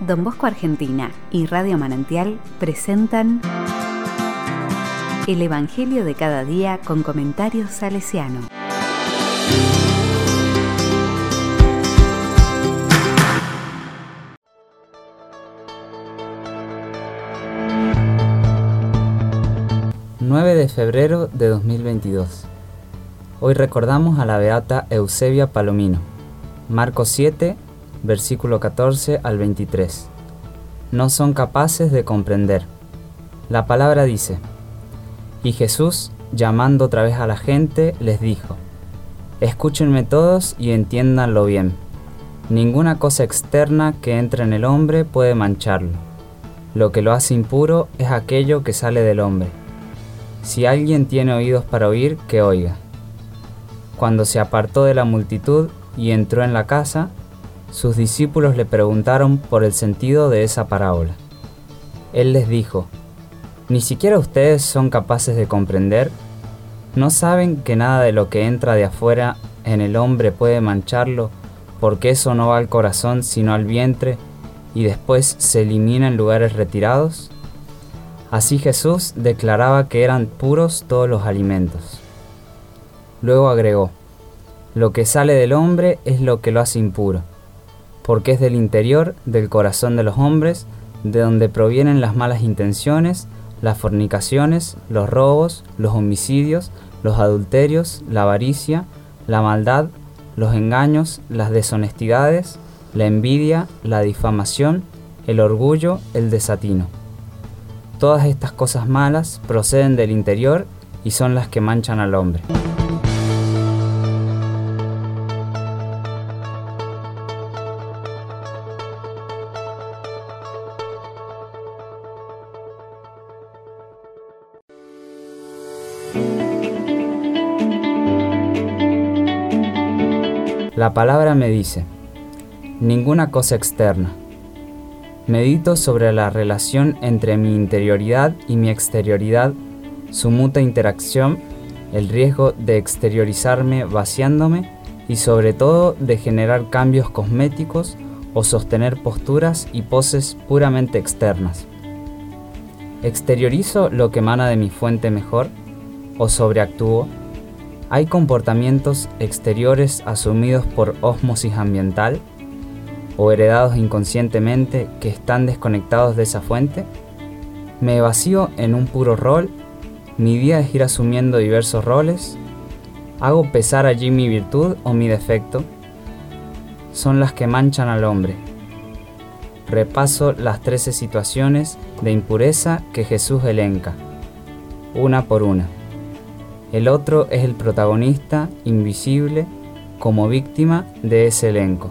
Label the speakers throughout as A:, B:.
A: Don Bosco Argentina y Radio Manantial presentan El Evangelio de cada día con comentarios salesiano.
B: ...9 de febrero de 2022... Hoy recordamos a la beata Eusebia Palomino. Marcos 7, versículo 14 al 23. No son capaces de comprender. La palabra dice, y Jesús, llamando otra vez a la gente, les dijo, Escúchenme todos y entiéndanlo bien. Ninguna cosa externa que entre en el hombre puede mancharlo. Lo que lo hace impuro es aquello que sale del hombre. Si alguien tiene oídos para oír, que oiga. Cuando se apartó de la multitud y entró en la casa, sus discípulos le preguntaron por el sentido de esa parábola. Él les dijo, ¿ni siquiera ustedes son capaces de comprender? ¿No saben que nada de lo que entra de afuera en el hombre puede mancharlo, porque eso no va al corazón sino al vientre y después se elimina en lugares retirados? Así Jesús declaraba que eran puros todos los alimentos. Luego agregó, lo que sale del hombre es lo que lo hace impuro porque es del interior, del corazón de los hombres, de donde provienen las malas intenciones, las fornicaciones, los robos, los homicidios, los adulterios, la avaricia, la maldad, los engaños, las deshonestidades, la envidia, la difamación, el orgullo, el desatino. Todas estas cosas malas proceden del interior y son las que manchan al hombre. La palabra me dice, ninguna cosa externa. Medito sobre la relación entre mi interioridad y mi exterioridad, su mutua interacción, el riesgo de exteriorizarme vaciándome y sobre todo de generar cambios cosméticos o sostener posturas y poses puramente externas. ¿Exteriorizo lo que emana de mi fuente mejor o sobreactúo? ¿Hay comportamientos exteriores asumidos por ósmosis ambiental o heredados inconscientemente que están desconectados de esa fuente? ¿Me vacío en un puro rol? ¿Mi día es ir asumiendo diversos roles? ¿Hago pesar allí mi virtud o mi defecto? Son las que manchan al hombre. Repaso las trece situaciones de impureza que Jesús elenca, una por una. El otro es el protagonista invisible como víctima de ese elenco.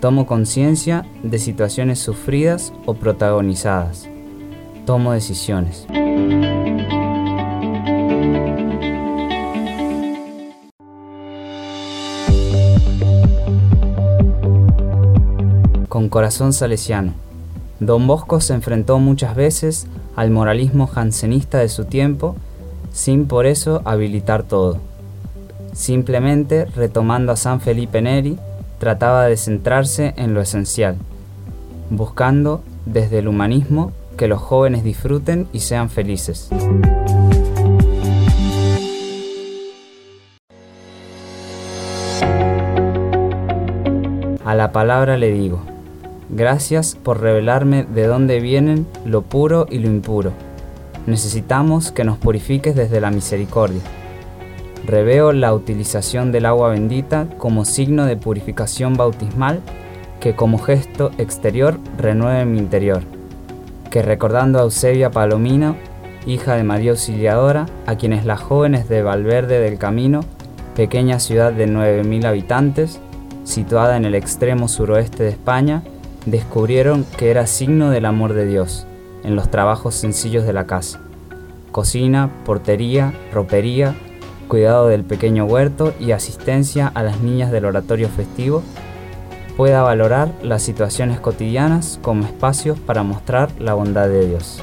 B: Tomo conciencia de situaciones sufridas o protagonizadas. Tomo decisiones. Con corazón salesiano. Don Bosco se enfrentó muchas veces al moralismo jansenista de su tiempo sin por eso habilitar todo. Simplemente, retomando a San Felipe Neri, trataba de centrarse en lo esencial, buscando desde el humanismo que los jóvenes disfruten y sean felices. A la palabra le digo, gracias por revelarme de dónde vienen lo puro y lo impuro necesitamos que nos purifiques desde la misericordia. Reveo la utilización del agua bendita como signo de purificación bautismal que como gesto exterior renueve mi interior. Que recordando a Eusebia Palomino, hija de María Auxiliadora, a quienes las jóvenes de Valverde del Camino, pequeña ciudad de 9.000 habitantes, situada en el extremo suroeste de España, descubrieron que era signo del amor de Dios en los trabajos sencillos de la casa. Cocina, portería, ropería, cuidado del pequeño huerto y asistencia a las niñas del oratorio festivo, pueda valorar las situaciones cotidianas como espacios para mostrar la bondad de Dios.